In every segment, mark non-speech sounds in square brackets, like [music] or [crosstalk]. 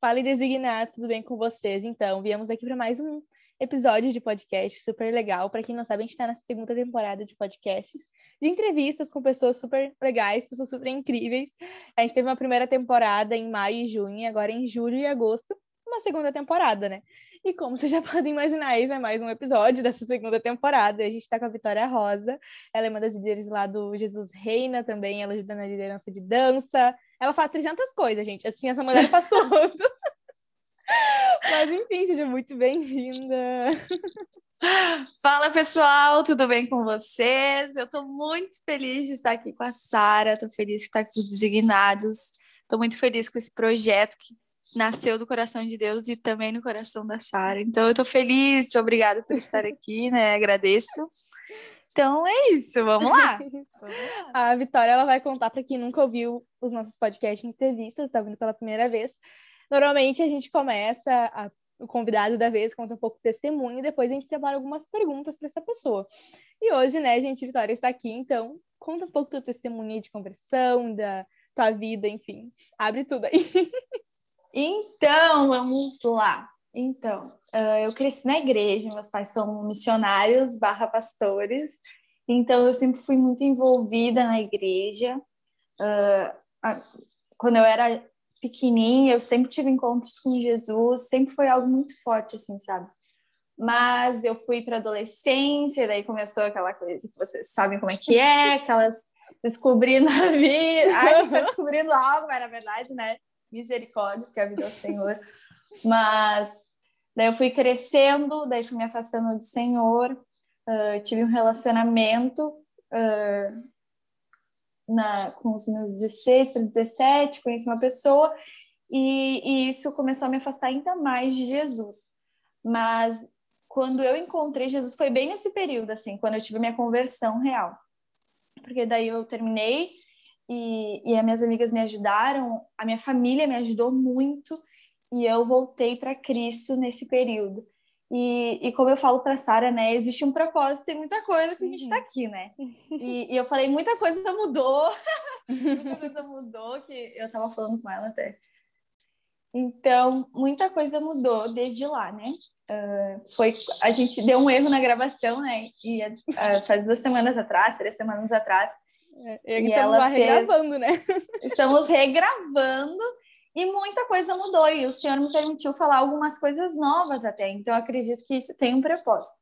Fala designados, tudo bem com vocês? Então, viemos aqui para mais um episódio de podcast super legal. Para quem não sabe, a gente está nessa segunda temporada de podcasts, de entrevistas com pessoas super legais, pessoas super incríveis. A gente teve uma primeira temporada em maio e junho, agora em julho e agosto, uma segunda temporada, né? E como vocês já [laughs] podem imaginar, esse é mais um episódio dessa segunda temporada. A gente está com a Vitória Rosa, ela é uma das líderes lá do Jesus Reina também, ela ajuda na liderança de dança. Ela faz 300 coisas, gente. Assim, essa mulher faz [laughs] tudo. Mas enfim, seja muito bem-vinda. Fala pessoal, tudo bem com vocês? Eu estou muito feliz de estar aqui com a Sara, estou feliz de estar com os designados, estou muito feliz com esse projeto que nasceu do coração de Deus e também no coração da Sara. Então eu estou feliz, obrigada por estar aqui, né? Agradeço. Então é [laughs] isso, vamos lá. a Vitória ela vai contar para quem nunca ouviu os nossos podcasts entrevistas, está vindo pela primeira vez. Normalmente a gente começa a o convidado da vez conta um pouco do testemunho e depois a gente separa algumas perguntas para essa pessoa. E hoje, né, gente, Vitória está aqui, então conta um pouco do teu testemunho de conversão, da tua vida, enfim. Abre tudo aí. [laughs] Então, vamos lá. Então, uh, eu cresci na igreja, meus pais são missionários barra pastores, então eu sempre fui muito envolvida na igreja. Uh, quando eu era pequenininha, eu sempre tive encontros com Jesus, sempre foi algo muito forte, assim, sabe? Mas eu fui para adolescência, daí começou aquela coisa que vocês sabem como é que é, [laughs] aquelas descobrindo a vida, ai, tá [laughs] descobrindo algo, era verdade, né? Misericórdia, porque a vida é o Senhor. Mas daí eu fui crescendo, daí fui me afastando do Senhor, uh, tive um relacionamento uh, na, com os meus 16 para 17, conheci uma pessoa e, e, isso começou a me afastar ainda mais de Jesus. Mas quando eu encontrei Jesus foi bem nesse período, assim, quando eu tive minha conversão real. Porque daí eu terminei e, e as minhas amigas me ajudaram, a minha família me ajudou muito e eu voltei para Cristo nesse período. E, e como eu falo para Sara, né, existe um propósito e muita coisa que a gente está uhum. aqui, né? E, e, eu falei, muita coisa mudou, [laughs] muita [laughs] coisa mudou, que eu estava falando com ela até. Então, muita coisa mudou desde lá, né? Uh, foi, a gente deu um erro na gravação, né? E uh, faz duas semanas atrás, três semanas atrás. É, e, ela fez... regravando, né? Estamos regravando e muita coisa mudou, e o Senhor me permitiu falar algumas coisas novas até, então acredito que isso tem um propósito.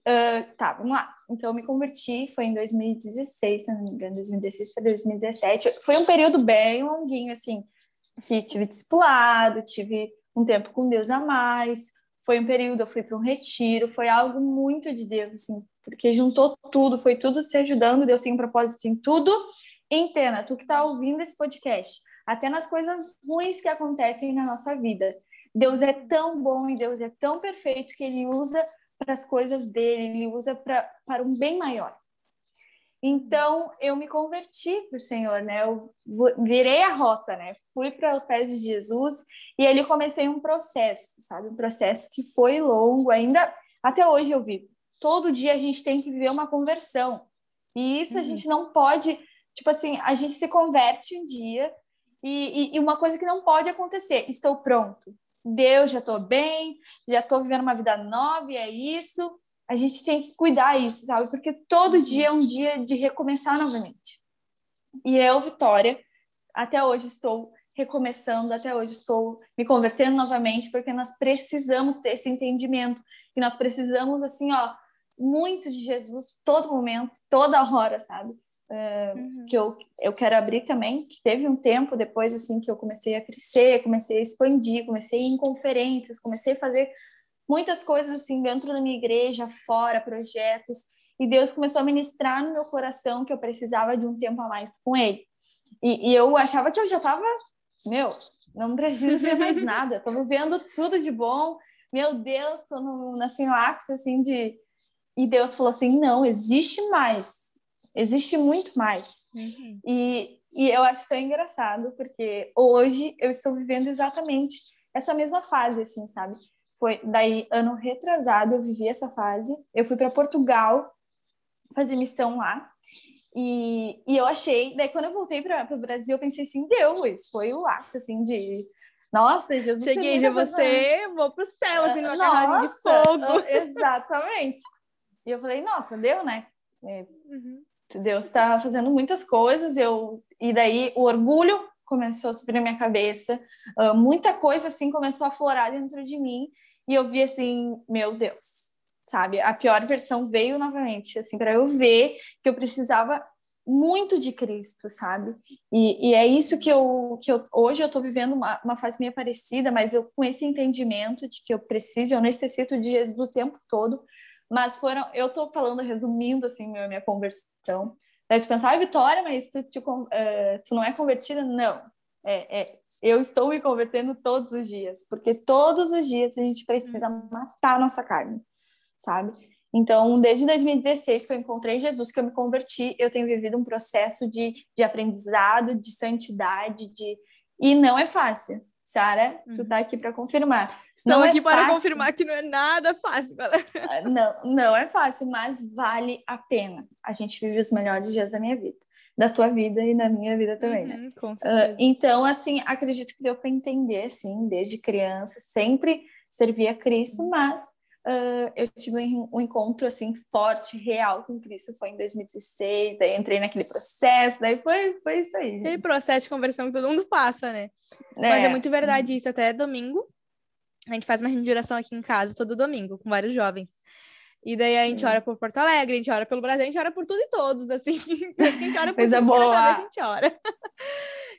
Uh, tá, vamos lá. Então eu me converti, foi em 2016, se não me engano, 2016 para 2017. Foi um período bem longuinho, assim, que tive discipulado, tive um tempo com Deus a mais. Foi um período, eu fui para um retiro, foi algo muito de Deus, assim, porque juntou tudo, foi tudo se ajudando, Deus tem um propósito em tudo. Entenda, tu que está ouvindo esse podcast, até nas coisas ruins que acontecem na nossa vida. Deus é tão bom e Deus é tão perfeito que ele usa para as coisas dele, ele usa pra, para um bem maior. Então, eu me converti para o Senhor, né? Eu virei a rota, né? Fui para os pés de Jesus e ele comecei um processo, sabe? Um processo que foi longo, ainda até hoje eu vivo. Todo dia a gente tem que viver uma conversão. E isso uhum. a gente não pode, tipo assim, a gente se converte um dia e, e, e uma coisa que não pode acontecer: estou pronto. Deus, já estou bem, já estou vivendo uma vida nova e é isso. A gente tem que cuidar isso, sabe? Porque todo uhum. dia é um dia de recomeçar novamente. E eu, Vitória, até hoje estou recomeçando, até hoje estou me convertendo novamente, porque nós precisamos ter esse entendimento e nós precisamos, assim, ó, muito de Jesus todo momento, toda hora, sabe? Uhum. que eu, eu quero abrir também, que teve um tempo depois, assim, que eu comecei a crescer, comecei a expandir, comecei a ir em conferências, comecei a fazer muitas coisas, assim, dentro da minha igreja, fora, projetos, e Deus começou a ministrar no meu coração que eu precisava de um tempo a mais com Ele. E, e eu achava que eu já estava, meu, não preciso ver mais [laughs] nada, estou vivendo tudo de bom, meu Deus, estou no, assim, ápice, assim, de... E Deus falou assim, não, existe mais, Existe muito mais. Uhum. E, e eu acho tão engraçado, porque hoje eu estou vivendo exatamente essa mesma fase, assim, sabe? Foi daí, ano retrasado, eu vivi essa fase. Eu fui para Portugal fazer missão lá. E, e eu achei, daí quando eu voltei para o Brasil, eu pensei assim, deu, isso foi o ápice, assim, de Nossa, Jesus. Cheguei, já você, vou pro céu, assim, numa carruagem de fogo. Exatamente. E eu falei, nossa, deu, né? Uhum. Deus está fazendo muitas coisas, eu e daí o orgulho começou a subir na minha cabeça, uh, muita coisa assim começou a florar dentro de mim e eu vi assim, meu Deus, sabe? A pior versão veio novamente, assim, para eu ver que eu precisava muito de Cristo, sabe? E, e, é isso que eu, que eu hoje eu estou vivendo uma, uma fase meio parecida, mas eu com esse entendimento de que eu preciso, eu necessito de Jesus o tempo todo. Mas foram, eu estou falando, resumindo assim minha, minha conversão. Daí tu pensar, ah, Vitória, mas tu, tu, uh, tu não é convertida? Não. É, é, eu estou me convertendo todos os dias, porque todos os dias a gente precisa matar a nossa carne, sabe? Então, desde 2016 que eu encontrei Jesus, que eu me converti, eu tenho vivido um processo de, de aprendizado, de santidade, de e não é fácil. Sara, uhum. tu tá aqui para confirmar. Estou não é aqui é para confirmar que não é nada fácil, galera. Ah, não, não é fácil, mas vale a pena. A gente vive os melhores dias da minha vida, da tua vida e da minha vida também, né? uhum, né? Com certeza. Uh, então, assim, acredito que deu para entender, assim, desde criança, sempre servia a Cristo, mas Uh, eu tive um encontro assim forte, real com Cristo, foi em 2016, daí entrei naquele processo, daí foi, foi isso aí. Gente. Aquele processo de conversão que todo mundo passa, né? É. Mas é muito verdade isso, até domingo, a gente faz uma reunião de oração aqui em casa todo domingo, com vários jovens. E daí a gente ora por Porto Alegre, a gente ora pelo Brasil, a gente ora por tudo e todos, assim. [laughs] a gente ora por Coisa tudo boa. a gente ora.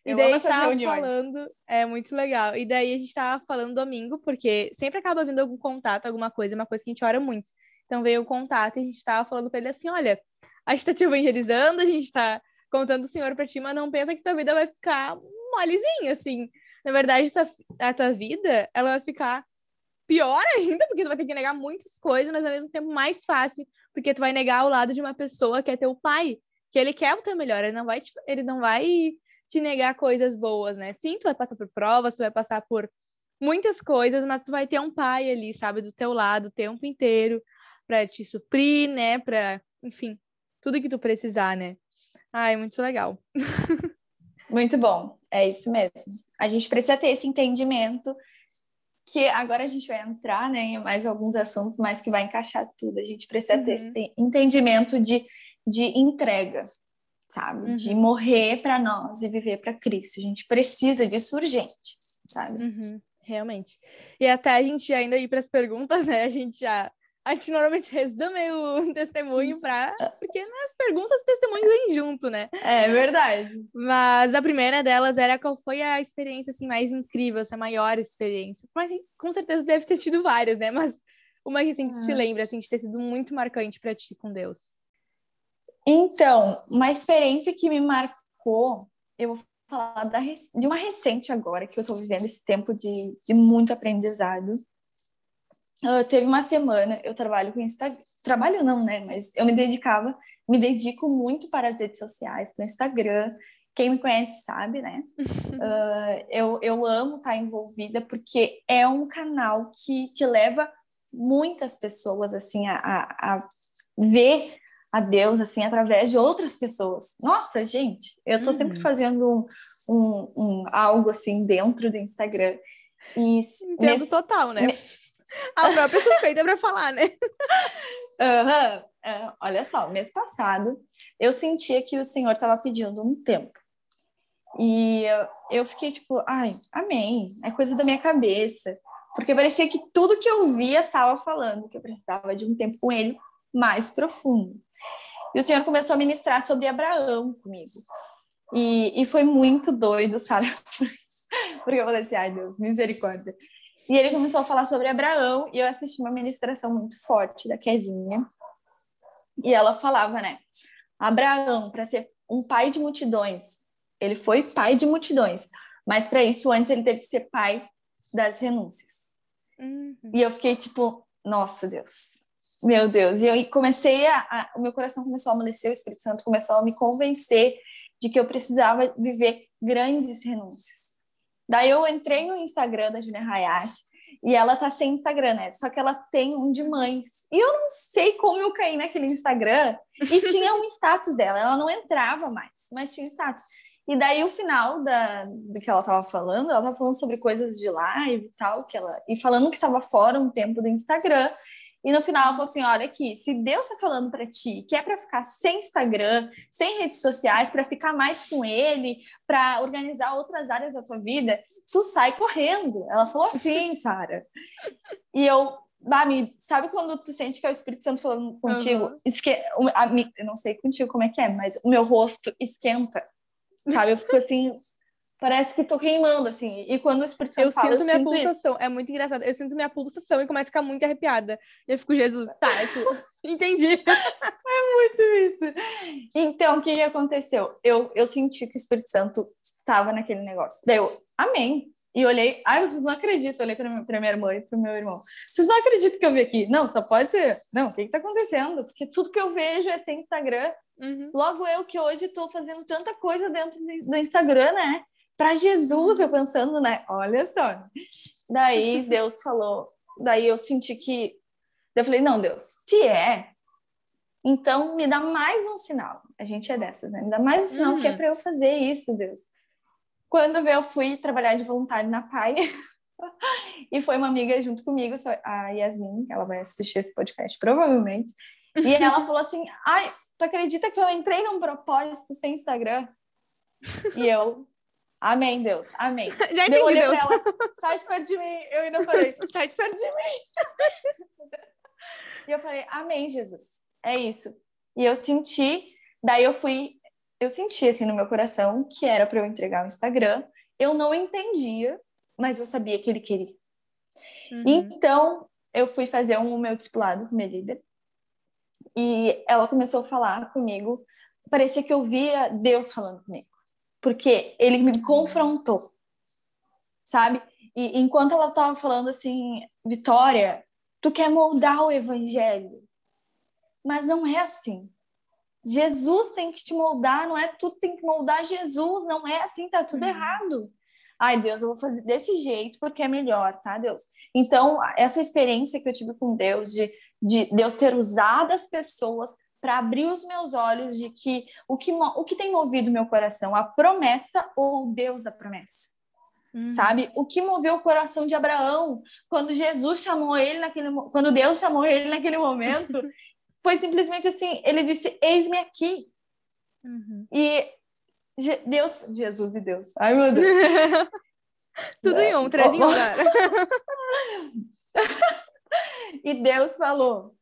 E daí a gente tava falando, é muito legal. E daí a gente tava falando domingo, porque sempre acaba vindo algum contato, alguma coisa, uma coisa que a gente ora muito. Então veio o contato e a gente tava falando pra ele assim: olha, a gente tá te evangelizando, a gente tá contando o Senhor pra ti, mas não pensa que tua vida vai ficar molezinha, assim. Na verdade, a tua vida, ela vai ficar pior [laughs] ainda, porque tu vai ter que negar muitas coisas, mas ao mesmo tempo mais fácil, porque tu vai negar o lado de uma pessoa que é teu pai, que ele quer o teu melhor, ele não vai, te, ele não vai te negar coisas boas, né? Sim, tu vai passar por provas, tu vai passar por muitas coisas, mas tu vai ter um pai ali, sabe, do teu lado o tempo inteiro para te suprir, né, para, enfim, tudo que tu precisar, né? Ai, muito legal. muito bom. É isso mesmo. A gente precisa ter esse entendimento que agora a gente vai entrar né, em mais alguns assuntos, mas que vai encaixar tudo. A gente precisa uhum. ter esse entendimento de, de entrega, sabe? Uhum. De morrer para nós e viver para Cristo. A gente precisa disso urgente, sabe? Uhum. Realmente. E até a gente ainda ir para as perguntas, né? A gente já a gente normalmente resume o [laughs] testemunho para porque nas perguntas o testemunho vem junto, né? É verdade. Mas a primeira delas era qual foi a experiência assim mais incrível, essa maior experiência. Mas com certeza deve ter tido várias, né? Mas uma que assim que se lembra assim de ter sido muito marcante para ti com Deus. Então, uma experiência que me marcou, eu vou falar da, de uma recente agora que eu estou vivendo esse tempo de, de muito aprendizado. Uh, teve uma semana, eu trabalho com Instagram, trabalho não, né, mas eu me dedicava, me dedico muito para as redes sociais, para o Instagram, quem me conhece sabe, né, uh, [laughs] eu, eu amo estar envolvida porque é um canal que, que leva muitas pessoas, assim, a, a, a ver a Deus, assim, através de outras pessoas. Nossa, gente, eu estou uhum. sempre fazendo um, um, um, algo, assim, dentro do Instagram. E Entendo total, né? Me, [laughs] a própria suspeita para falar, né? [laughs] Uhum. É, olha só, mês passado eu sentia que o Senhor estava pedindo um tempo. E eu, eu fiquei tipo, ai, amém, é coisa da minha cabeça. Porque parecia que tudo que eu via estava falando que eu precisava de um tempo com ele mais profundo. E o Senhor começou a ministrar sobre Abraão comigo. E, e foi muito doido, sabe? [laughs] Porque eu falei assim, ai Deus, misericórdia. E ele começou a falar sobre Abraão e eu assisti uma ministração muito forte da Kevinha. E ela falava, né? Abraão, para ser um pai de multidões, ele foi pai de multidões, mas para isso antes ele teve que ser pai das renúncias. Uhum. E eu fiquei tipo, nossa Deus, meu Deus. E eu comecei a, a, o meu coração começou a amolecer, o Espírito Santo começou a me convencer de que eu precisava viver grandes renúncias. Daí eu entrei no Instagram da Julia Hayashi e ela tá sem Instagram, né? Só que ela tem um de mães. E eu não sei como eu caí naquele Instagram e tinha um status dela. Ela não entrava mais, mas tinha status. E daí o final da, do que ela estava falando, ela estava falando sobre coisas de live e tal, que ela, e falando que estava fora um tempo do Instagram. E no final ela falou assim: olha aqui, se Deus está falando para ti que é para ficar sem Instagram, sem redes sociais, para ficar mais com Ele, para organizar outras áreas da tua vida, tu sai correndo. Ela falou assim, [laughs] Sara. E eu, Bami, sabe quando tu sente que é o Espírito Santo falando contigo? Uhum. Esque... Eu não sei contigo como é que é, mas o meu rosto esquenta sabe? Eu fico assim, parece que tô queimando, assim. E quando o Espírito Santo eu fala, sinto eu minha sinto pulsação. Isso. É muito engraçado. Eu sinto minha pulsação e começo a ficar muito arrepiada. Eu fico, Jesus, tá, tipo, [laughs] entendi. é muito isso. Então, o que, que aconteceu? Eu, eu senti que o Espírito Santo estava naquele negócio. Daí eu, amém. E olhei, ai, vocês não acreditam. Olhei para minha, irmã e para meu irmão. Vocês não acreditam que eu vi aqui? Não, só pode ser. Não, o que está acontecendo? Porque tudo que eu vejo é sem Instagram. Uhum. Logo eu que hoje estou fazendo tanta coisa dentro do Instagram, né? Para Jesus, eu pensando, né? Olha só. Daí Deus falou, daí eu senti que. Eu falei, não, Deus, se é, então me dá mais um sinal. A gente é dessas, né? Me dá mais um sinal uhum. que é uhum. para eu fazer isso, Deus. Quando eu fui trabalhar de voluntário na PAI, [laughs] e foi uma amiga junto comigo, a Yasmin, ela vai assistir esse podcast provavelmente, e ela falou assim: ai, tu acredita que eu entrei num propósito sem Instagram? E eu, amém, Deus, amém. [laughs] Já entendi, eu olhei Deus. pra ela, sai de perto de mim. Eu ainda falei, sai de perto de mim. [laughs] e eu falei, amém, Jesus, é isso. E eu senti, daí eu fui eu senti assim no meu coração que era para eu entregar o Instagram. Eu não entendia, mas eu sabia que ele queria. Uhum. Então, eu fui fazer um meu discipulado com minha líder. E ela começou a falar comigo. Parecia que eu via Deus falando comigo. Porque ele me confrontou. Sabe? E enquanto ela estava falando assim, Vitória, tu quer moldar o evangelho. Mas não é assim. Jesus tem que te moldar, não é tu tem que moldar Jesus, não é assim, tá tudo uhum. errado. Ai, Deus, eu vou fazer desse jeito porque é melhor, tá, Deus? Então, essa experiência que eu tive com Deus, de, de Deus ter usado as pessoas para abrir os meus olhos de que o que, o que tem movido meu coração, a promessa ou Deus da promessa. Uhum. Sabe? O que moveu o coração de Abraão quando Jesus chamou ele naquele quando Deus chamou ele naquele momento [laughs] foi simplesmente assim, ele disse, eis-me aqui. Uhum. E Deus, Jesus e Deus. Ai, meu Deus. [laughs] Tudo é. em um, três em um, E Deus falou,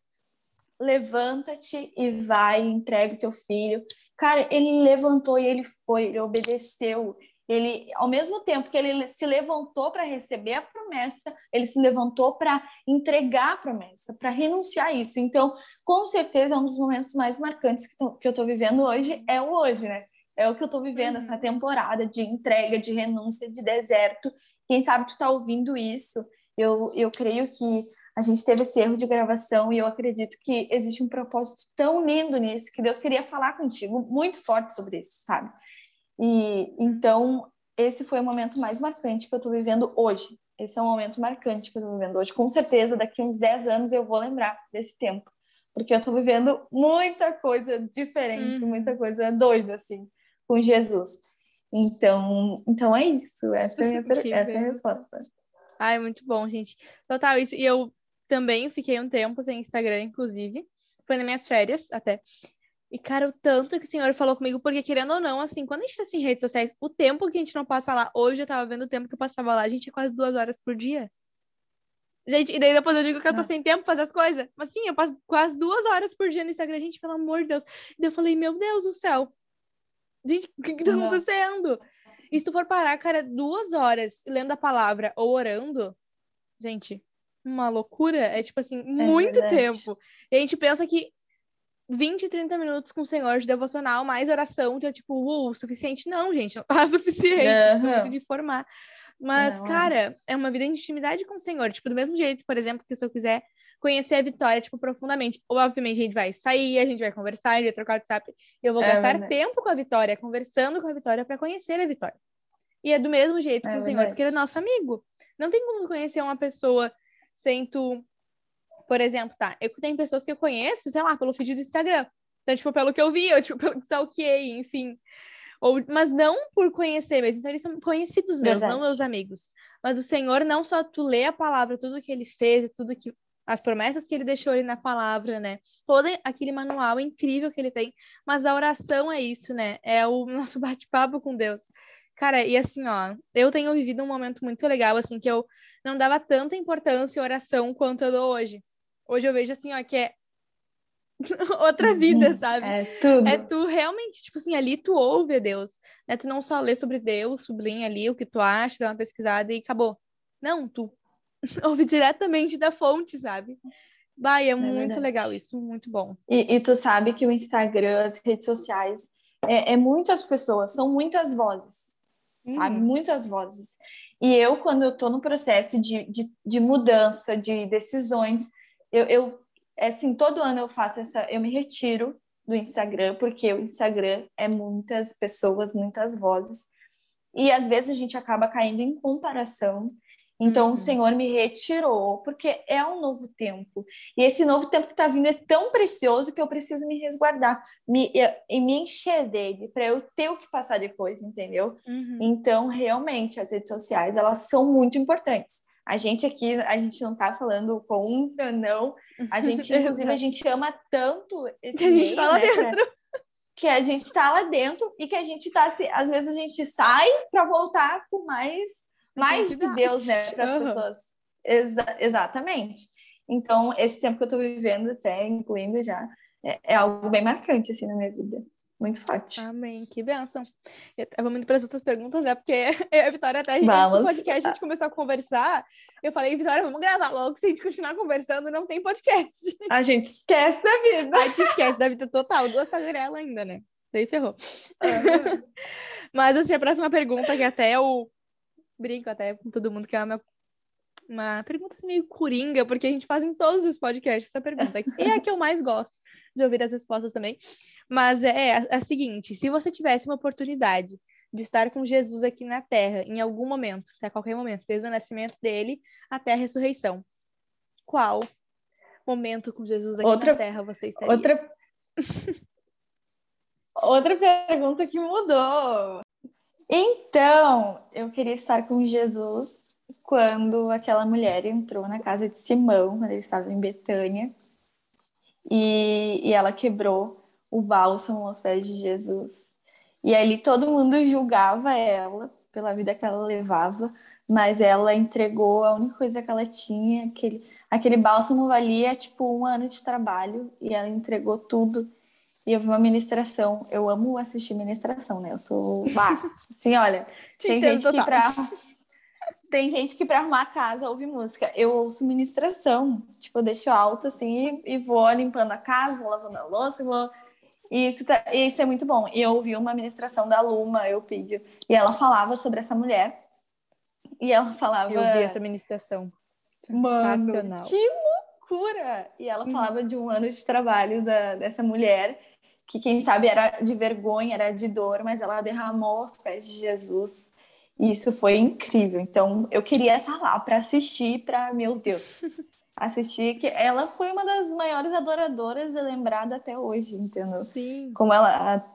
levanta-te e vai, entrega o teu filho. Cara, ele levantou e ele foi, ele obedeceu, ele, ao mesmo tempo que ele se levantou para receber a promessa, ele se levantou para entregar a promessa, para renunciar a isso. Então, com certeza, é um dos momentos mais marcantes que, tô, que eu estou vivendo hoje é o hoje, né? É o que eu estou vivendo, uhum. essa temporada de entrega, de renúncia, de deserto. Quem sabe tu está ouvindo isso? Eu, eu creio que a gente teve esse erro de gravação e eu acredito que existe um propósito tão lindo nisso que Deus queria falar contigo muito forte sobre isso, sabe? E então esse foi o momento mais marcante que eu estou vivendo hoje. Esse é um momento marcante que eu estou vivendo hoje. Com certeza, daqui uns 10 anos eu vou lembrar desse tempo, porque eu estou vivendo muita coisa diferente, uhum. muita coisa doida assim com Jesus. Então, então é isso. Essa é a minha, essa é a resposta. Ai, muito bom, gente. Total, isso. E eu também fiquei um tempo sem Instagram, inclusive. Foi nas minhas férias até. E, cara, o tanto que o senhor falou comigo, porque querendo ou não, assim, quando a gente tá assim, em redes sociais, o tempo que a gente não passa lá, hoje eu tava vendo o tempo que eu passava lá, a gente é quase duas horas por dia. Gente, e daí depois eu digo que eu tô sem tempo pra fazer as coisas. Mas sim, eu passo quase duas horas por dia no Instagram, gente, pelo amor de Deus. E daí eu falei, meu Deus do céu. Gente, o que que tá acontecendo? E se tu for parar, cara, duas horas lendo a palavra ou orando, gente, uma loucura. É tipo assim, é muito verdade. tempo. E a gente pensa que 20, 30 minutos com o Senhor de devocional, mais oração, já, tipo, uh, suficiente. Não, gente, não tá [laughs] suficiente. Uhum. de formar. Mas, não. cara, é uma vida de intimidade com o Senhor. Tipo, do mesmo jeito, por exemplo, que se eu quiser conhecer a Vitória, tipo, profundamente. Obviamente, a gente vai sair, a gente vai conversar, a gente vai trocar WhatsApp. Eu vou é gastar verdade. tempo com a Vitória, conversando com a Vitória para conhecer a Vitória. E é do mesmo jeito é com o Senhor, porque ele é nosso amigo. Não tem como conhecer uma pessoa sem tu por exemplo, tá? Eu tenho pessoas que eu conheço, sei lá, pelo feed do Instagram. Então, tipo, pelo que eu vi, eu, tipo, [laughs] pelo que stalkeei, enfim. Ou, mas não por conhecer mesmo. Então, eles são conhecidos meus, Verdade. não meus amigos. Mas o Senhor, não só tu lê a palavra, tudo que ele fez, tudo que. As promessas que ele deixou ali na palavra, né? Todo aquele manual incrível que ele tem. Mas a oração é isso, né? É o [laughs] nosso bate-papo com Deus. Cara, e assim, ó, eu tenho vivido um momento muito legal, assim, que eu não dava tanta importância à oração quanto eu dou hoje. Hoje eu vejo, assim, ó, que é [laughs] outra vida, sabe? É tudo. É tu realmente, tipo assim, ali tu ouve Deus, né? Tu não só lê sobre Deus, sublinha ali o que tu acha, dá uma pesquisada e acabou. Não, tu [laughs] ouve diretamente da fonte, sabe? Bah, e é, muito verdade. legal isso, muito bom. E, e tu sabe que o Instagram, as redes sociais, é, é muitas pessoas, são muitas vozes, sabe? Uhum. Muitas vozes. E eu, quando eu tô no processo de, de, de mudança, de decisões, eu, eu, é assim, todo ano eu faço essa, eu me retiro do Instagram, porque o Instagram é muitas pessoas, muitas vozes. E às vezes a gente acaba caindo em comparação. Então Uhum. o Senhor me retirou, porque é um novo tempo. E esse novo tempo que está vindo é tão precioso que eu preciso me resguardar me, e, e me encher dele, para eu ter o que passar depois, entendeu? Uhum. Então, realmente, as redes sociais, elas são muito importantes. A gente aqui, a gente não tá falando contra, não. A [laughs] gente, inclusive, a gente ama tanto esse Que a gente meio, tá lá né, pra- dentro. que a gente tá lá dentro e que a gente tá, se, às vezes a gente sai para voltar com mais, mais de. Deus, né, para as Aham. pessoas. Exa- exatamente. Então, esse tempo que eu tô vivendo, até incluindo já, é, é algo bem marcante, assim, na minha vida. Muito forte. Amém, que bênção. Vou indo para as outras perguntas, né? Porque [laughs] a Vitória até a gente, Vamos. no podcast a gente começou a conversar. Eu falei, Vitória, vamos gravar logo, se a gente continuar conversando, não tem podcast. A gente esquece da vida. A gente esquece da vida total, duas tagarela ainda, né? Daí ferrou. [laughs] Mas assim, a próxima pergunta, que até eu brinco até com todo mundo, que é uma, uma pergunta assim, meio coringa, porque a gente faz em todos os podcasts essa pergunta. E é a que eu mais gosto de ouvir as respostas também. Mas é a, a seguinte: se você tivesse uma oportunidade de estar com Jesus aqui na Terra, em algum momento, a qualquer momento, desde o nascimento dele até a ressurreição, qual momento com Jesus aqui Outra- na Terra você estaria? Outra. Outra pergunta que mudou. Então, eu queria estar com Jesus quando aquela mulher entrou na casa de Simão, quando ele estava em Betânia, e, e ela quebrou o bálsamo aos pés de Jesus. E ali todo mundo julgava ela pela vida que ela levava, mas ela entregou a única coisa que ela tinha, aquele, aquele bálsamo valia tipo um ano de trabalho, e ela entregou tudo. E eu vi uma ministração. Eu amo assistir ministração, né? Eu sou. Bah, [laughs] assim, olha, Te tem gente que pra. [laughs] Tem gente que pra arrumar a casa ouve música. Eu ouço ministração. Tipo, eu deixo alto assim e, e vou limpando a casa, vou lavando a louça, vou. E isso, tá- e isso é muito bom. E eu ouvi uma ministração da Luma, eu pedi. E ela falava sobre essa mulher. E ela falava. Eu vi essa ministração. Mano, que loucura! E ela falava de um ano de trabalho da, dessa mulher, que quem sabe era de vergonha, era de dor, mas ela derramou aos pés de Jesus. E isso foi incrível. Então, eu queria estar lá para assistir, para, meu Deus, [laughs] assistir que ela foi uma das maiores adoradoras e lembrada até hoje, entendeu? Sim. Como ela.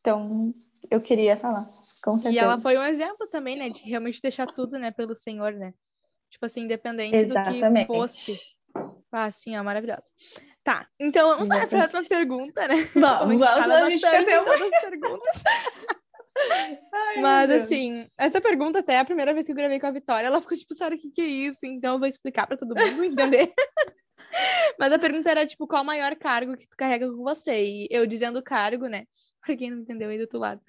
Então, eu queria estar lá, com E certeza. ela foi um exemplo também, né? De realmente deixar tudo, né, pelo Senhor, né? Tipo assim, independente do Exatamente. que fosse. Ah, assim, ó, maravilhosa. Tá, então vamos para a Exatamente. próxima pergunta, né? Vamos, a vamos, a gente fica até todas as perguntas. [laughs] Ai, Mas assim, essa pergunta até a primeira vez que eu gravei com a Vitória, ela ficou tipo, Sara, o que que é isso? Então eu vou explicar para todo mundo entender. [laughs] Mas a pergunta era, tipo, qual o maior cargo que tu carrega com você? E eu dizendo cargo, né? [laughs] Pra quem não entendeu aí do outro lado.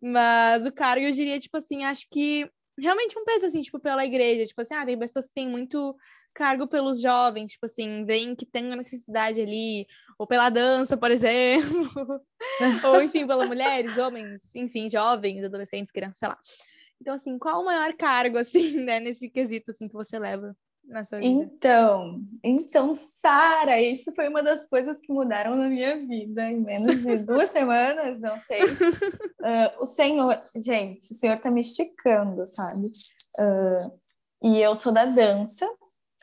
Mas o cargo, eu diria, tipo assim, acho que realmente um peso, assim, tipo, pela igreja. Tipo assim, ah, tem pessoas que têm muito cargo pelos jovens, tipo assim, veem que tem uma necessidade ali, ou pela dança, por exemplo, [laughs] ou enfim, pelas mulheres, homens, enfim, jovens, adolescentes, crianças, sei lá. Então, assim, qual o maior cargo, [laughs] assim, né, nesse quesito, assim, que você leva na sua vida? Então, então, Sara, isso foi uma das coisas que mudaram na minha vida em menos de duas semanas, não sei. [laughs] Ah, o Senhor, gente, o Senhor tá me esticando, sabe? Ah, e eu sou da dança,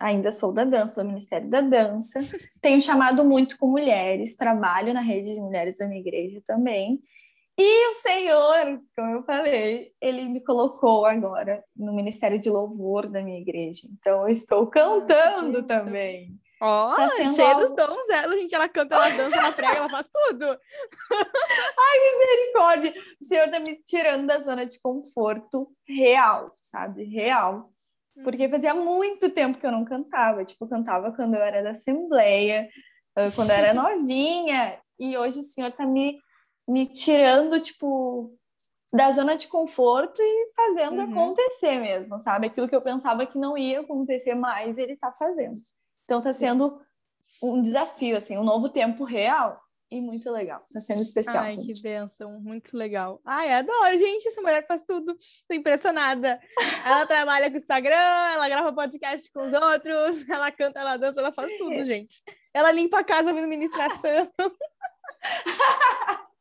ainda sou da dança, do Ministério da Dança. [laughs] Tenho chamado muito com mulheres, trabalho na rede de mulheres da minha igreja também. E o Senhor, como eu falei, ele me colocou agora no Ministério de Louvor da minha igreja. Então, eu estou cantando ah, também. Ó, oh, tá cheia algo... dos dons ela, gente. Ela canta, ela dança, ela prega, ela faz tudo. [laughs] Ai, misericórdia. O Senhor tá me tirando da zona de conforto real, sabe? Real. Porque fazia muito tempo que eu não cantava. Tipo, eu cantava quando eu era da Assembleia, ah, quando eu era [laughs] novinha. E hoje o Senhor tá me, me tirando, tipo, da zona de conforto e fazendo uhum. acontecer mesmo, sabe? Aquilo que eu pensava que não ia acontecer mais, ele tá fazendo. Então está sendo um desafio, assim, um novo tempo real e muito legal. Está sendo especial. Ai, gente. que bênção, muito legal. Ai, adoro, gente, essa mulher faz tudo. Tô impressionada. Ela trabalha com Instagram, ela grava podcast com os outros, [laughs] ela canta, ela dança, ela faz tudo, gente. Ela limpa a casa vindo ministração. [laughs]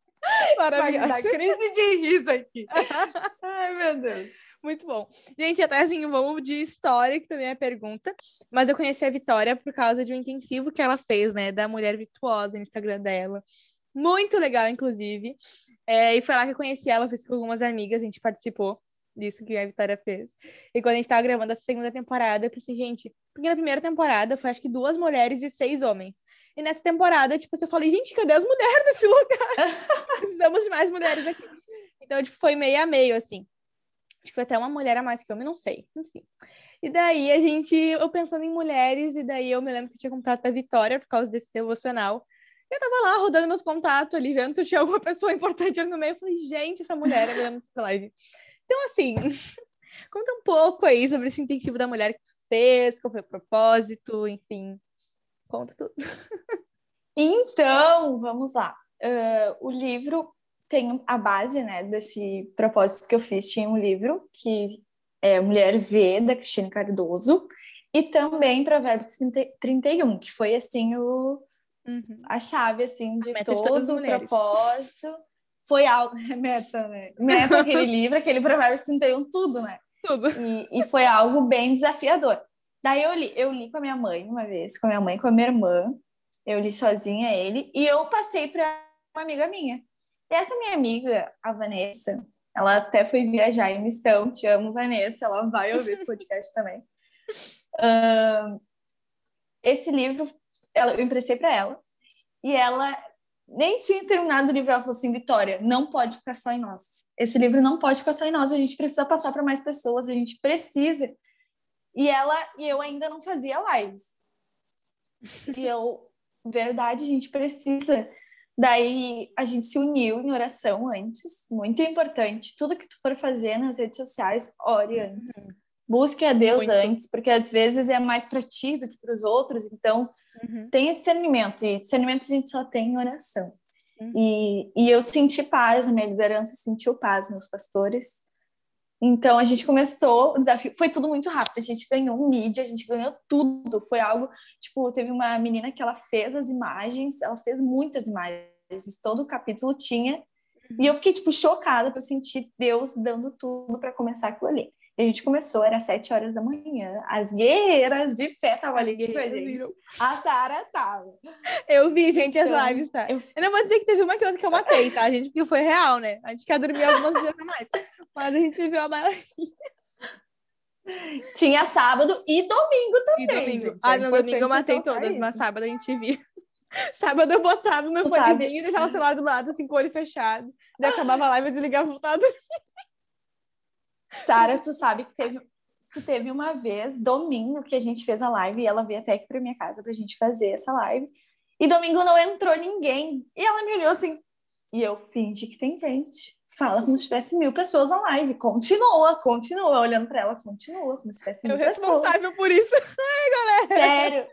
Maravilhosa. crise de riso aqui. [laughs] Ai, meu Deus. Muito bom. Gente, até assim, vamos de história, que também é pergunta. Mas eu conheci a Vitória por causa de um intensivo que ela fez, né? Da mulher virtuosa no Instagram dela. Muito legal, inclusive. É, e foi lá que eu conheci ela, fiz com algumas amigas, a gente participou disso que a Vitória fez. E quando a gente tava gravando a segunda temporada, eu pensei, gente, porque na primeira temporada foi acho que duas mulheres e seis homens. E nessa temporada, tipo, eu falei, gente, cadê as mulheres nesse lugar? [laughs] Precisamos de mais mulheres aqui. Então, tipo, foi meio a meio, assim. Acho que foi até uma mulher a mais que homem, não sei. Enfim. E daí a gente, eu pensando em mulheres, e daí eu me lembro que tinha contato da Vitória por causa desse devocional. Eu tava lá rodando meus contatos ali, vendo se tinha alguma pessoa [laughs] importante ali no meio. Eu falei, gente, essa mulher é vendo essa live. Então, assim, [laughs] conta um pouco aí sobre esse intensivo da mulher que tu fez, qual foi o propósito, enfim. Conta tudo. [laughs] Então, vamos lá. Uh, o livro tem a base, né, desse propósito que eu fiz, tinha um livro que é Mulher V, da Cristina Cardoso, e também Provérbios 31, que foi, assim, o, uhum. a chave, assim, de todo de o propósito. Foi algo, [laughs] é meta, né? Meta aquele livro, aquele Provérbios 31, tudo, né? Tudo. E, e foi algo bem desafiador. Daí eu li, eu li com a minha mãe uma vez, com a minha mãe, com a minha irmã, eu li sozinha ele, e eu passei para uma amiga minha. E essa minha amiga, a Vanessa, ela até foi viajar em missão. Te amo, Vanessa. Ela vai ouvir esse podcast também. Uh, esse livro, ela, eu emprestei para ela. E ela nem tinha terminado o livro. Ela falou assim: Vitória, não pode ficar só em nós. Esse livro não pode ficar só em nós. A gente precisa passar para mais pessoas. A gente precisa. E ela e eu ainda não fazia lives. E eu, verdade, a gente precisa Daí a gente se uniu em oração antes, muito importante. Tudo que tu for fazer nas redes sociais, ore antes. Uhum. Busque a Deus muito. antes, porque às vezes é mais para ti do que para os outros. Então, uhum. tenha discernimento. E discernimento a gente só tem em oração. Uhum. E, e eu senti paz, a minha liderança sentiu paz, meus pastores. Então a gente começou o desafio, foi tudo muito rápido. A gente ganhou mídia, a gente ganhou tudo. Foi algo, tipo, teve uma menina que ela fez as imagens, ela fez muitas imagens, todo o capítulo tinha. E eu fiquei, tipo, chocada por sentir Deus dando tudo para começar aquilo ali. E a gente começou, era sete horas da manhã. As guerreiras de fé estavam ali com a gente. A Sara tava. Eu vi, gente, as então, lives, tá? Eu... eu... não vou dizer que teve uma coisa que eu matei, tá, gente? Porque foi real, né? A gente quer dormir algumas dias a mais. Mas a gente viu a maioria. Tinha sábado e domingo também. E domingo. Gente. Ah, é no domingo eu matei todas, isso. mas sábado a gente viu. Sábado eu botava meu fonezinho e deixava o celular do lado, assim, com o olho fechado. Daí acabava a live e desligava e voltava Sara, tu sabe que teve, que teve uma vez, domingo, que a gente fez a live e ela veio até aqui pra minha casa pra gente fazer essa live. E domingo não entrou ninguém. E ela me olhou assim, e eu fingi que tem gente. Fala como se tivesse mil pessoas na live. Continua, continua. Olhando para ela, continua, como se tivesse mil eu pessoas. Eu responsável por isso. [laughs] Ai, galera. Sério.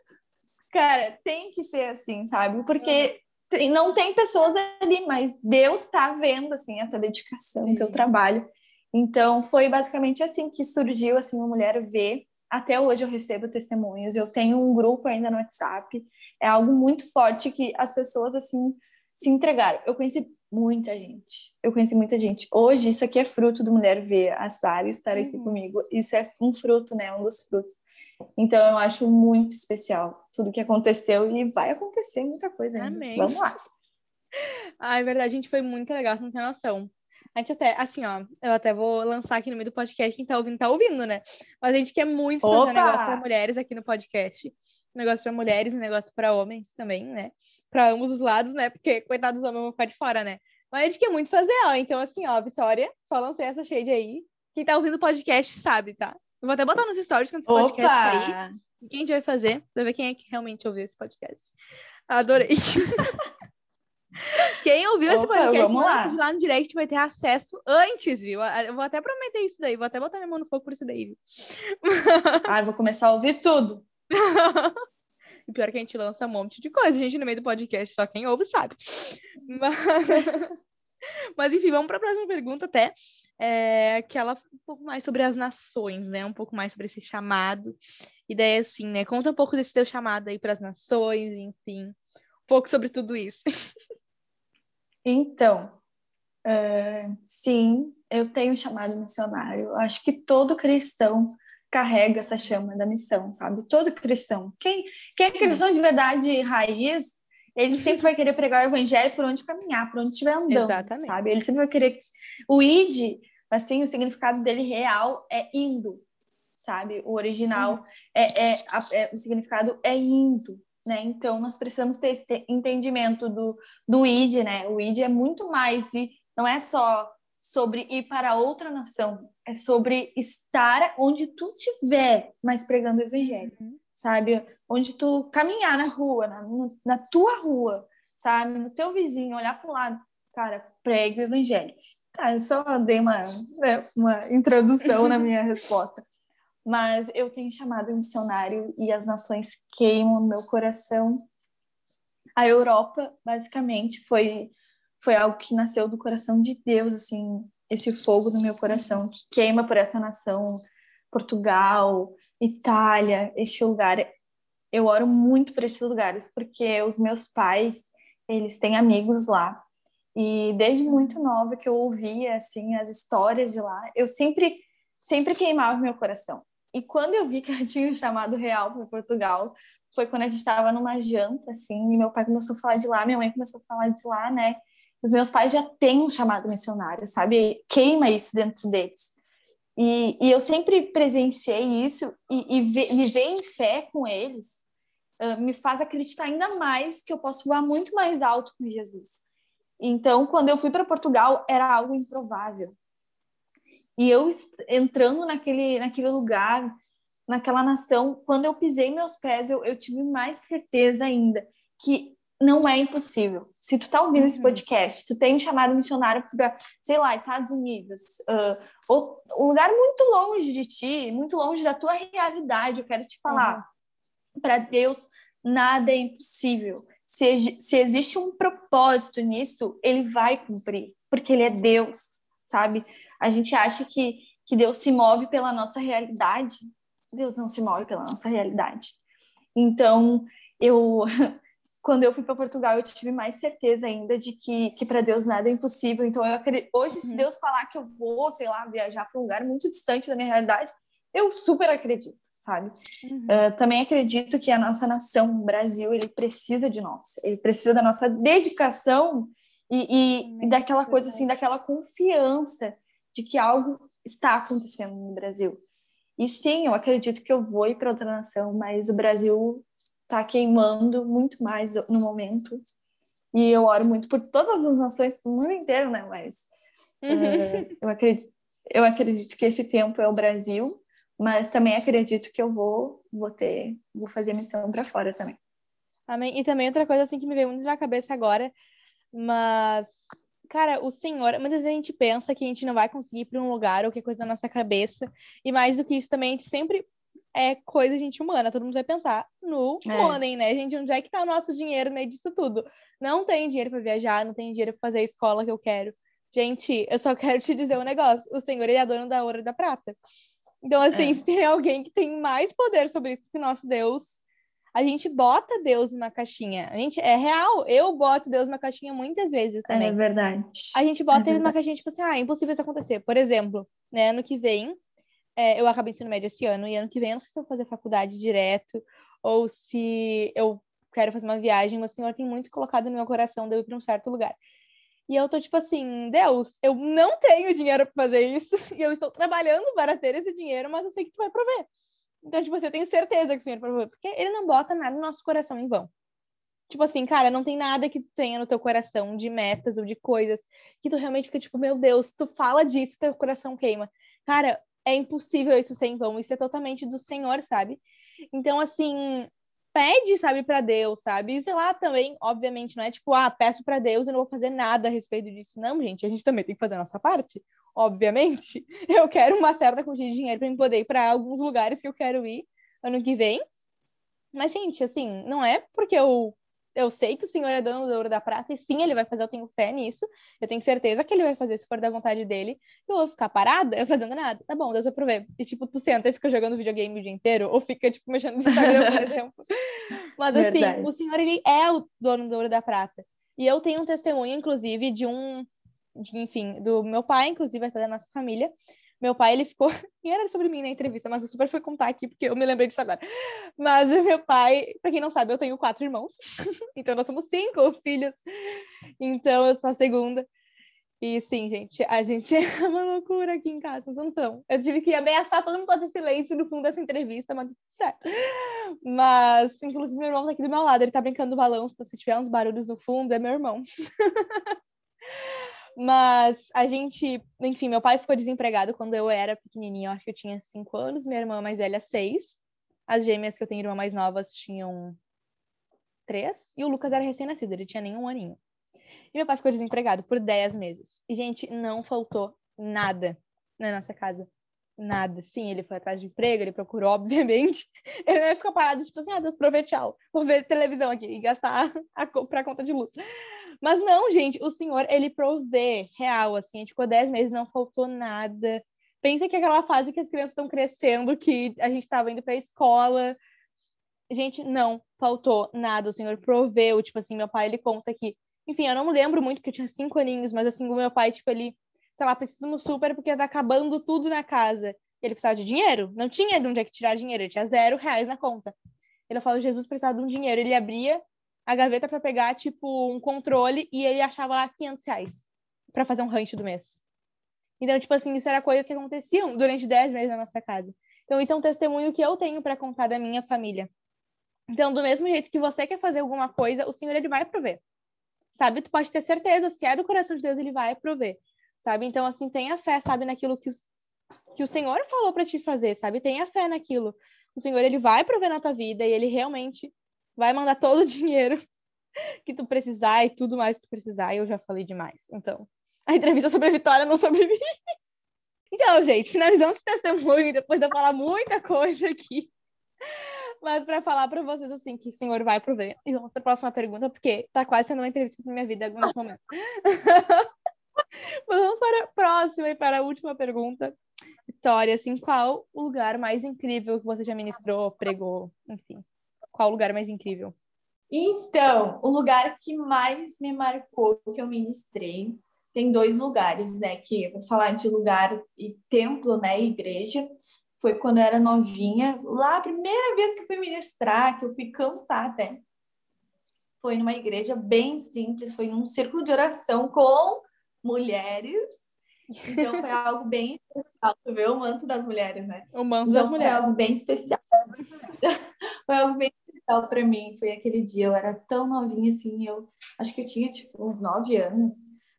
Cara, tem que ser assim, sabe? Porque uhum. não tem pessoas ali, mas Deus está vendo, assim, a tua dedicação, o teu trabalho. Então, foi basicamente assim que surgiu, assim, uma mulher ver. Até hoje eu recebo testemunhos. Eu tenho um grupo ainda no WhatsApp. É algo muito forte que as pessoas, assim, se entregaram. Eu conheci muita gente. Eu conheci muita gente. Hoje, isso aqui é fruto do Mulher Ver, a Sara estar aqui uhum. comigo. Isso é um fruto, né? Um dos frutos. Então, eu acho muito especial tudo que aconteceu e vai acontecer muita coisa ainda. Amém. Vamos lá. [laughs] Ah, é verdade, a gente foi muito legal, você não tem noção. A gente até, assim, ó, eu até vou lançar aqui no meio do podcast, quem tá ouvindo, tá ouvindo, né? Mas a gente quer muito fazer Opa! um negócio pra mulheres aqui no podcast. Um negócio pra mulheres, um negócio pra homens também, né? Pra ambos os lados, né? Porque, coitados dos homens, vão ficar de fora, né? Mas a gente quer muito fazer, ó. Então, assim, ó, Vitória, só lancei essa shade aí. Quem tá ouvindo o podcast sabe, tá? Eu vou até botar nos stories quando esse podcast Opa! sair. E quem a gente vai fazer? Pra ver quem é que realmente ouviu esse podcast. Adorei. [laughs] Quem ouviu Opa, esse podcast, manda lá no direct, vai ter acesso antes, viu? Eu vou até prometer isso daí, vou até botar minha mão no fogo por isso daí, viu? [laughs] Ai, vou começar a ouvir tudo. e pior que a gente lança um monte de coisa, a gente, no meio do podcast, só quem ouve sabe. Mas, Mas enfim, vamos para a próxima pergunta até, é, que ela um pouco mais sobre as nações, né? Um pouco mais sobre esse chamado. E daí, assim, né? Conta um pouco desse teu chamado aí para as nações, enfim pouco sobre tudo isso. [laughs] Então, uh, sim, eu tenho chamado missionário. Acho que todo cristão carrega essa chama da missão, sabe? Todo cristão. Quem, quem é cristão de verdade raiz, ele [laughs] sempre vai querer pregar o evangelho por onde caminhar, por onde estiver andando, Exatamente. sabe? Ele sempre vai querer... O id, assim, o significado dele real é indo, sabe? O original uhum. é, é, é, o significado é indo, né? Então, nós precisamos ter esse entendimento do, do ID, né? O ID é muito mais, e não é só sobre ir para outra nação, é sobre estar onde tu estiver, mas pregando o evangelho, uhum. sabe? Onde tu caminhar na rua, na, na tua rua, sabe? No teu vizinho, olhar para o lado, cara, pregue o evangelho. Tá, eu só dei uma, né, uma introdução na minha [laughs] resposta mas eu tenho chamado missionário e as nações queimam meu coração. A Europa, basicamente, foi foi algo que nasceu do coração de Deus, assim, esse fogo no meu coração que queima por essa nação, Portugal, Itália, este lugar. Eu oro muito por estes lugares porque os meus pais, eles têm amigos lá. E desde muito nova que eu ouvia assim as histórias de lá, eu sempre sempre queimava meu coração. E quando eu vi que eu [laughs] tinha chamado real para Portugal, foi quando a gente estava numa janta, assim, e meu pai começou a falar de lá, minha mãe começou a falar de lá, né? Os meus pais já têm um chamado missionário, sabe? Queima isso dentro deles. E, e eu sempre presenciei isso e, e viver em fé com eles uh, me faz acreditar ainda mais que eu posso voar muito mais alto com Jesus. Então, quando eu fui para Portugal, era algo improvável. E eu entrando naquele, naquele lugar, naquela nação, quando eu pisei meus pés, eu, eu tive mais certeza ainda que não é impossível. Se tu tá ouvindo uhum. esse podcast, tu tem um chamado missionário para, sei lá, Estados Unidos, uh, ou um lugar muito longe de ti, muito longe da tua realidade, eu quero te falar. Uhum. Para Deus, nada é impossível. Se, se existe um propósito nisso, ele vai cumprir, porque ele é Deus, sabe? A gente acha que, que Deus se move pela nossa realidade. Deus não se move pela nossa realidade. Então, eu [laughs] quando eu fui para Portugal, eu tive mais certeza ainda de que, que para Deus nada é impossível. Então, eu acredito, hoje, se uhum. Deus falar que eu vou, sei lá, viajar para um lugar muito distante da minha realidade, eu super acredito, sabe? Uhum. Uh, também acredito que a nossa nação, o Brasil, ele precisa de nós. Ele precisa da nossa dedicação e, e, e daquela coisa assim, daquela confiança de que algo está acontecendo no Brasil. E sim, eu acredito que eu vou ir para outra nação, mas o Brasil está queimando muito mais no momento. E eu oro muito por todas as nações, o mundo inteiro, né? Mas uh, eu, acredito, eu acredito que esse tempo é o Brasil, mas também acredito que eu vou, vou ter, vou fazer missão para fora também. Amém. E também outra coisa assim que me veio muito na cabeça agora, mas cara, o Senhor, muitas vezes a gente pensa que a gente não vai conseguir ir para um lugar ou que é coisa da nossa cabeça, e mais do que isso também, a gente sempre é coisa de gente humana, todo mundo vai pensar no é. money, né? Gente, onde é que tá o nosso dinheiro no meio disso tudo? Não tem dinheiro para viajar, não tem dinheiro para fazer a escola que eu quero. Gente, eu só quero te dizer um negócio, o Senhor, ele é dono da ouro e da prata. Então, assim, é. [laughs] se tem alguém que tem mais poder sobre isso que o nosso Deus, a gente bota Deus numa caixinha. A gente é real. Eu boto Deus numa caixinha muitas vezes é também. É verdade. A gente bota é ele numa caixinha tipo assim, ah, é impossível isso acontecer. Por exemplo, né, ano que vem, é, eu acabei ensino médio esse ano e ano que vem eu não sei se eu vou fazer faculdade direto ou se eu quero fazer uma viagem, o Senhor tem muito colocado no meu coração de eu ir para um certo lugar. E eu tô tipo assim, Deus, eu não tenho dinheiro para fazer isso, [laughs] e eu estou trabalhando para ter esse dinheiro, mas eu sei que tu vai prover. Então, tipo, você tem certeza que o Senhor prover, porque ele não bota nada no nosso coração em vão. Tipo assim, cara, não tem nada que tenha no teu coração de metas ou de coisas que tu realmente fica tipo, meu Deus, tu fala disso, teu coração queima. Cara, é impossível isso ser em vão, isso é totalmente do Senhor, sabe? Então, assim, pede, sabe, para Deus, sabe? E sei lá também, obviamente, não é tipo, ah, peço para Deus e não vou fazer nada a respeito disso. Não, gente, a gente também tem que fazer a nossa parte, obviamente. [laughs] Eu quero uma certa quantia de dinheiro para me poder ir para alguns lugares que eu quero ir ano que vem. Mas, gente, assim, não é porque eu eu sei que o Senhor é dono do ouro da prata, e sim, ele vai fazer, eu tenho fé nisso. Eu tenho certeza que ele vai fazer se for da vontade dele. Eu vou ficar parada, eu fazendo nada. Tá bom, Deus vai prover. E tipo, tu senta e fica jogando videogame o dia inteiro, ou fica, tipo, mexendo no Instagram, por [laughs] exemplo. Mas assim, Verdade. o Senhor, ele é o dono do ouro da prata. E eu tenho um testemunho, inclusive, de um, de, enfim, do meu pai, inclusive, até da nossa família, meu pai, ele ficou. [laughs] Nem era sobre mim na entrevista, mas eu super fui contar aqui porque eu me lembrei disso agora. Mas meu pai, para quem não sabe, eu tenho quatro irmãos. [laughs] então nós somos cinco filhos. Então eu sou a segunda. E sim, gente, a gente [laughs] é uma loucura aqui em casa, não são. Eu tive que ameaçar todo mundo fazer silêncio no fundo dessa entrevista, mas tudo certo. Mas, inclusive, meu irmão tá aqui do meu lado, ele tá brincando do balão, então se tiver uns barulhos no fundo, é meu irmão. Mas a gente, enfim, meu pai ficou desempregado quando eu era pequenininha, eu acho que eu tinha cinco anos, minha irmã mais velha, seis. As gêmeas que eu tenho irmã mais novas tinham três, e o Lucas era recém-nascido, ele tinha nem um aninho. E meu pai ficou desempregado por dez meses. E, gente, não faltou nada na nossa casa. Nada. Sim, ele foi atrás de emprego, ele procurou, [laughs] obviamente. Ele não ia ficar parado, tipo assim, ah, Deus, provê, tchau. Vou ver televisão aqui e gastar a, pra conta de luz. Mas não, gente, o Senhor, ele provê real, assim, a gente ficou dez meses, não faltou nada. Pensa que aquela fase que as crianças estão crescendo, que a gente estava indo para a escola. Gente, não faltou nada, o Senhor proveu, tipo assim, meu pai, ele conta que, enfim, eu não lembro muito, porque eu tinha cinco aninhos, mas assim, o meu pai, tipo, ele, sei lá, precisa no super porque tá acabando tudo na casa. Ele precisava de dinheiro, não tinha de onde é que tirar dinheiro, ele tinha zero reais na conta. Ele falou, Jesus precisava de um dinheiro, ele abria a gaveta para pegar, tipo, um controle e ele achava lá 500 reais para fazer um rancho do mês. Então, tipo assim, isso era coisas que aconteciam durante 10 meses na nossa casa. Então, isso é um testemunho que eu tenho para contar da minha família. Então, do mesmo jeito que você quer fazer alguma coisa, o Senhor, ele vai prover. Sabe? Tu pode ter certeza, se é do coração de Deus, ele vai prover. Sabe? Então, assim, tenha fé, sabe, naquilo que, os, que o Senhor falou para te fazer, sabe? Tenha fé naquilo. O Senhor, ele vai prover na tua vida e ele realmente vai mandar todo o dinheiro [laughs] que tu precisar e tudo mais que tu precisar. Eu já falei demais. Então, a entrevista sobre a Vitória, não sobre mim. [laughs] Então, gente, finalizando esse testemunho, depois de eu falar muita coisa aqui. Mas para falar para vocês assim que o Senhor vai prover. E vamos para a próxima pergunta, porque tá quase sendo uma entrevista na minha vida em alguns momentos. [laughs] Mas vamos para a próxima e para a última pergunta. Vitória, assim, qual o lugar mais incrível que você já ministrou, pregou, enfim? Qual o lugar mais incrível? Então, o lugar que mais me marcou que eu ministrei, tem dois lugares, né? Que eu vou falar de lugar e templo, né? Igreja. Foi quando eu era novinha, lá a primeira vez que eu fui ministrar, que eu fui cantar até. Foi numa igreja bem simples, foi num círculo de oração com mulheres. Então foi [laughs] algo bem especial. Tu vê o manto das mulheres, né? O manto então, das mulheres. [laughs] Foi algo bem especial. foi algo bem especial para mim. Foi aquele dia, eu era tão novinha assim, eu acho que eu tinha tipo uns nove anos.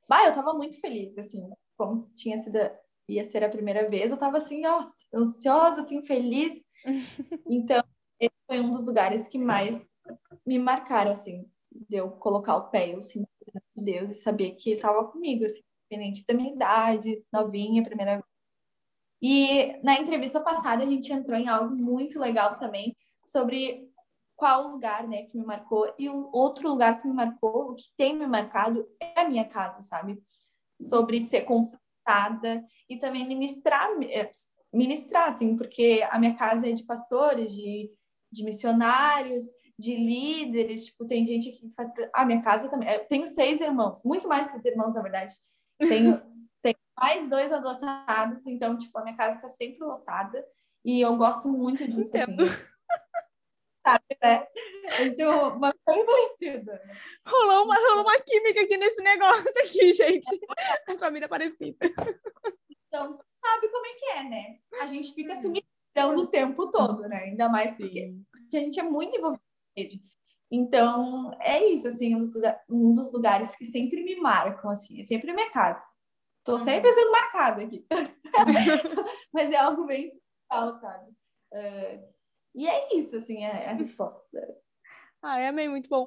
Bah, eu tava muito feliz, assim, como tinha sido, ia ser a primeira vez, eu tava assim, nossa, ansiosa, assim, feliz. [laughs] Então, esse foi um dos lugares que mais me marcaram, assim, de eu colocar o pé, eu sentir Deus e saber que ele estava comigo, assim, independente da minha idade, novinha, primeira vez. E na entrevista passada a gente entrou em algo muito legal também sobre qual lugar, né, que me marcou e o outro lugar que me marcou, o que tem me marcado é a minha casa, sabe? Sobre ser confortada e também ministrar, eh, ministrar, assim, porque a minha casa é de pastores, de, de missionários, de líderes, tipo, tem gente que faz... A minha casa também... Eu tenho seis irmãos, muito mais seis irmãos, na verdade. Tenho, [laughs] tenho mais dois adotados, então, tipo, a minha casa está sempre lotada e eu gosto muito disso, assim sabe, né? A gente tem uma, coisa parecida. Rolou uma, rolou uma química aqui nesse negócio aqui, gente. A família parecida. Então, sabe como é que é, né? A gente fica se mirando o tempo todo, né? Ainda mais porque, porque a gente é muito envolvido na rede. Então, é isso, assim, um dos lugares que sempre me marcam, assim, é sempre minha casa. Tô uhum. sempre sendo marcada aqui. [laughs] Mas é algo bem especial, sabe? Uh, e é isso, assim, é a resposta. [laughs] Eu amei, muito bom.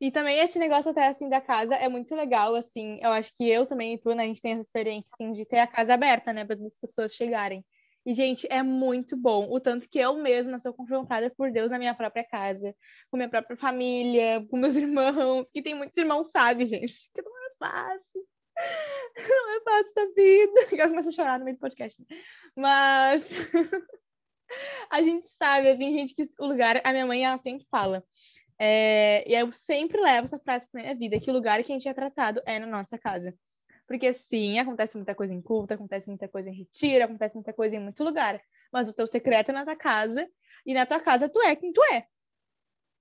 E também esse negócio até, assim, da casa é muito legal, assim, eu acho que eu também e tu, né, a gente tem essa experiência, assim, de ter a casa aberta, né, para as pessoas chegarem. E, gente, é muito bom. O tanto que eu mesma sou confrontada por Deus na minha própria casa, com minha própria família, com meus [laughs] irmãos, que tem muitos irmãos, sabe, gente? Que não é fácil. [laughs] Não é fácil da vida. Eu começo a chorar no meio do podcast. Né? Mas [laughs] a gente sabe, assim, gente, que o lugar, a minha mãe, ela sempre fala. É, e eu sempre levo essa frase pra minha vida, que o lugar que a gente é tratado é na nossa casa. Porque sim, acontece muita coisa em culto, acontece muita coisa em retiro, acontece muita coisa em muito lugar. Mas o teu secreto é na tua casa, e na tua casa tu é quem tu é.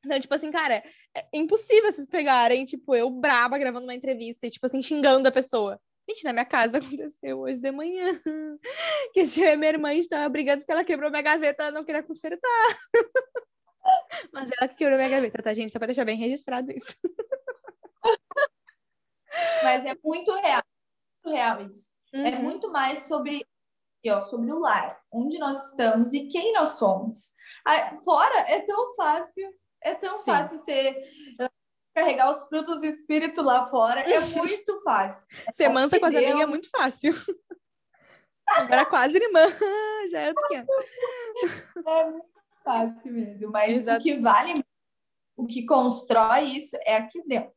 Então, tipo assim, cara, é impossível vocês pegarem, tipo, eu braba gravando uma entrevista e, tipo assim, xingando a pessoa. Gente, na minha casa [laughs] aconteceu hoje de manhã. [laughs] Que se eu e minha irmã estava brigando porque ela quebrou minha gaveta, ela não queria consertar. [laughs] Mas ela que quebrou minha gaveta, tá, gente? Só pra deixar bem registrado isso. Mas é muito real real isso. É uhum. É muito mais sobre, ó, sobre o lar, onde nós estamos e quem nós somos. Fora é tão fácil, é tão Sim. fácil ser uh, carregar os frutos do espírito lá fora, é muito [laughs] fácil. É ser mansa com as amigas é muito fácil. Agora quase irmã, [laughs] já é outro que É muito fácil mesmo, mas Exato. o que vale, o que constrói isso é aqui dentro.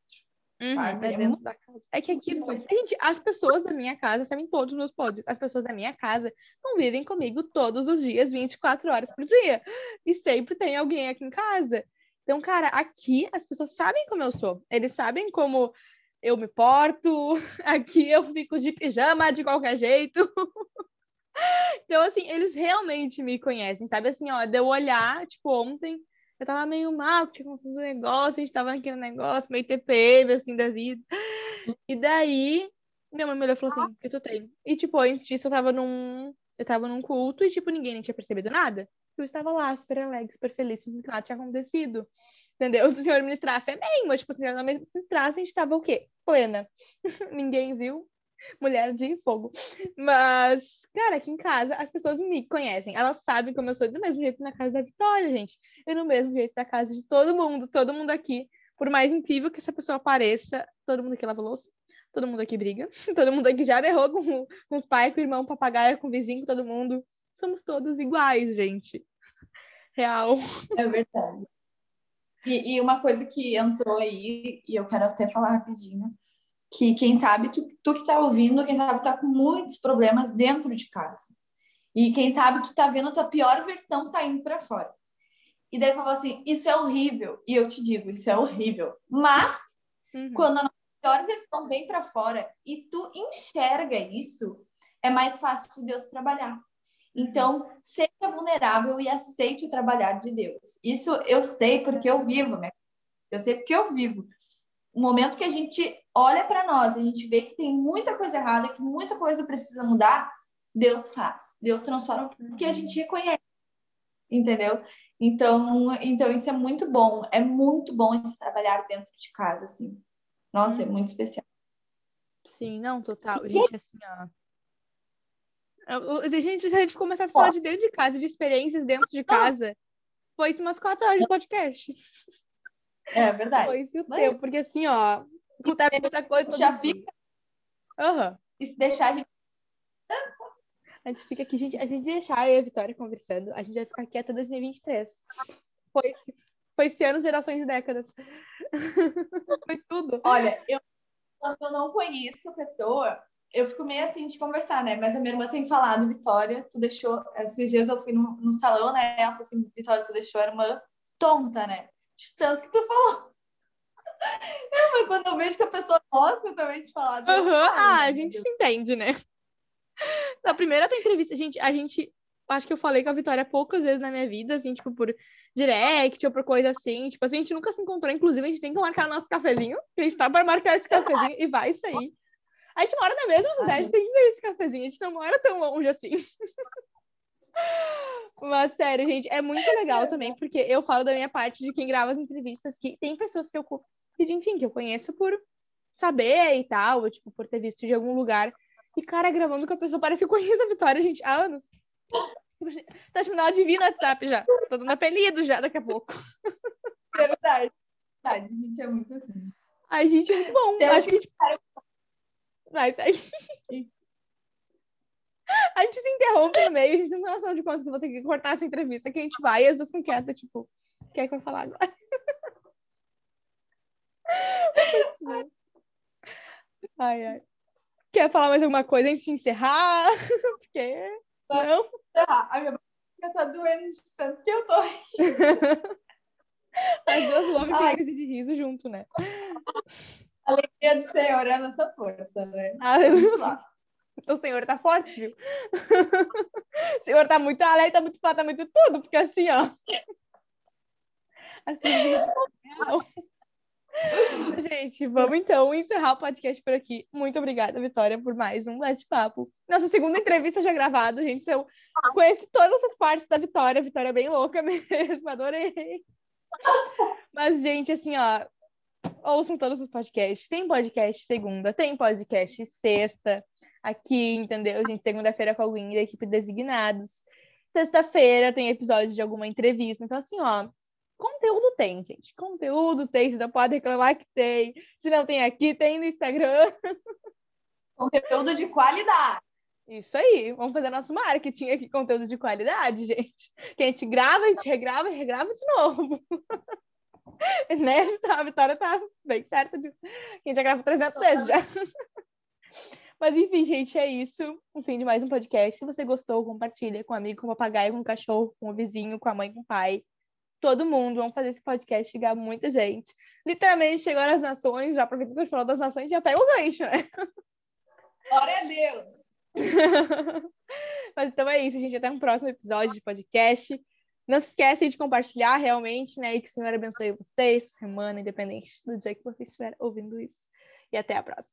Uhum, é dentro da casa. É que aqui, gente, as pessoas da minha casa sabem todos os meus podres. As pessoas da minha casa convivem comigo todos os dias, 24 horas por dia. E sempre tem alguém aqui em casa. Então, cara, aqui as pessoas sabem como eu sou. Eles sabem como eu me porto. [laughs] Aqui eu fico de pijama de qualquer jeito. [laughs] então, assim, eles realmente me conhecem, sabe? Assim, ó, de eu olhar, tipo, ontem eu tava meio mal, tinha acontecido um negócio, a gente tava aqui no negócio, meio TPM, assim, da vida. E daí, minha mãe me olhou e falou assim, eu tô tem. E, tipo, antes disso, eu tava num... Eu tava num culto e, tipo, ninguém nem tinha percebido nada. Eu estava lá, super alegre, super feliz, que nada tinha acontecido. Entendeu? Se o senhor ministrasse, bem, mas, tipo, se o senhor ministrasse, a gente tava o quê? Plena. [laughs] ninguém viu, mulher de fogo. Mas, cara, aqui em casa as pessoas me conhecem. Elas sabem como eu sou do mesmo jeito na casa da Vitória, gente. E no mesmo jeito da casa de todo mundo, todo mundo aqui. Por mais incrível que essa pessoa pareça, todo mundo aqui lava louça, todo mundo aqui briga, [laughs] todo mundo aqui já berrou com, com os pais, com o irmão, com o papagaio, com o vizinho, com todo mundo. Somos todos iguais, gente. Real. É verdade. E, e uma coisa que entrou aí, e eu quero até falar rapidinho, que quem sabe tu, tu que tá ouvindo, quem sabe tá com muitos problemas dentro de casa. E quem sabe tu tá vendo a tua pior versão saindo para fora. E daí falou assim, isso é horrível. E eu te digo, isso é horrível. Mas uhum. quando a pior versão vem para fora e tu enxerga isso, é mais fácil de Deus trabalhar. Então, seja vulnerável e aceite o trabalhar de Deus. Isso eu sei porque eu vivo, né? Eu sei porque eu vivo o momento que a gente olha para nós, a gente vê que tem muita coisa errada, que muita coisa precisa mudar, Deus faz. Deus transforma porque a gente reconhece. Entendeu? Então, então isso é muito bom. É muito bom esse trabalhar dentro de casa, assim. Nossa, é muito especial. Sim, não, total. Gente, assim, ó. A gente, se a gente começar a falar de dentro de casa, de experiências dentro de casa, foi umas quatro horas de podcast. É verdade. Foi isso o teu, porque assim, ó, acontece muita coisa. Já fica. Uhum. E se deixar a gente. A gente fica aqui, gente, a gente deixar eu e a Vitória conversando, a gente vai ficar aqui até 2023. Foi, foi esse ano, gerações e décadas. [laughs] foi tudo. Olha, eu, quando eu não conheço a pessoa, eu fico meio assim de conversar, né? Mas a minha irmã tem falado, Vitória, tu deixou. Esses dias eu fui no, no salão, né? Ela falou assim: Vitória, tu deixou a irmã tonta, né? de tanto que tu falou. [laughs] É, mas quando eu vejo que a pessoa gosta também de falar. Uhum. Ah, a gente se entende, né? [laughs] Na primeira tua entrevista, a gente, a gente acho que eu falei com a Vitória poucas vezes na minha vida, assim, tipo, por direct ou por coisa assim. Tipo, assim, a gente nunca se encontrou. Inclusive, a gente tem que marcar nosso cafezinho. A gente tá para marcar esse cafezinho e vai sair. A gente mora na mesma cidade, tem que sair esse cafezinho. A gente não mora tão longe assim. [laughs] Mas, sério, gente, é muito legal também, porque eu falo da minha parte de quem grava as entrevistas, que tem pessoas que eu, que, enfim, que eu conheço por saber e tal, ou, tipo, por ter visto de algum lugar. E, cara, gravando com a pessoa, parece que eu conheço a Vitória, gente, há anos. Tá chamando ela de no WhatsApp já. Tô dando apelido já daqui a pouco. Verdade. Verdade, a gente é muito assim. Ai, gente, é muito bom. Tem Acho que a gente... Vai sair. A gente se interrompe no meio, a gente não tem noção de quanto que eu vou ter que cortar essa entrevista, que a gente vai e as duas com quieta, tipo, quer que eu falar agora? ai, ai. Quer falar mais alguma coisa antes de encerrar? [laughs] Porque. Não? A minha boca tá doendo de tanto que eu tô As duas logo tem crise de riso junto, né? Alegria do Senhor é a nossa força, né? Aleluia. [laughs] O Senhor tá forte, viu? O Senhor tá muito alegre, tá muito forte, tá muito tudo, porque assim, ó. [laughs] Gente, vamos então encerrar o podcast por aqui. Muito obrigada, Vitória, por mais um bate-papo. Nossa segunda entrevista já gravada, gente. Eu conheci todas as partes da Vitória. Vitória é bem louca [laughs] mesmo, adorei. Mas, gente, assim, ó, ouçam todos os podcasts. Tem podcast segunda, tem podcast sexta aqui, entendeu? Gente, segunda-feira com alguém da equipe designados. Sexta-feira tem episódio de alguma entrevista. Então, assim, ó, conteúdo tem, gente. Conteúdo tem, você não pode reclamar que tem. Se não tem aqui, tem no Instagram. [laughs] Conteúdo de qualidade. Isso aí, vamos fazer nosso marketing aqui, conteúdo de qualidade, gente. Que a gente grava, a gente regrava e regrava de novo. [laughs] né? A Vitória tá bem certa disso. A gente já grava 300 vezes já. [laughs] Mas enfim, gente, é isso. O fim de mais um podcast. Se você gostou, compartilha com um amigo, com um papagaio, com um cachorro, com o um vizinho, com a mãe, com o pai. Todo mundo. Vamos fazer esse podcast chegar a muita gente. Literalmente chegou nas nações, já aproveitando que gente falou das nações, já pega o gancho, né? Glória a Deus! [laughs] Mas então é isso, gente. Até um próximo episódio de podcast. Não se esquece de compartilhar realmente, né? E que o Senhor abençoe vocês essa semana, independente do dia que você estiver ouvindo isso. E até a próxima.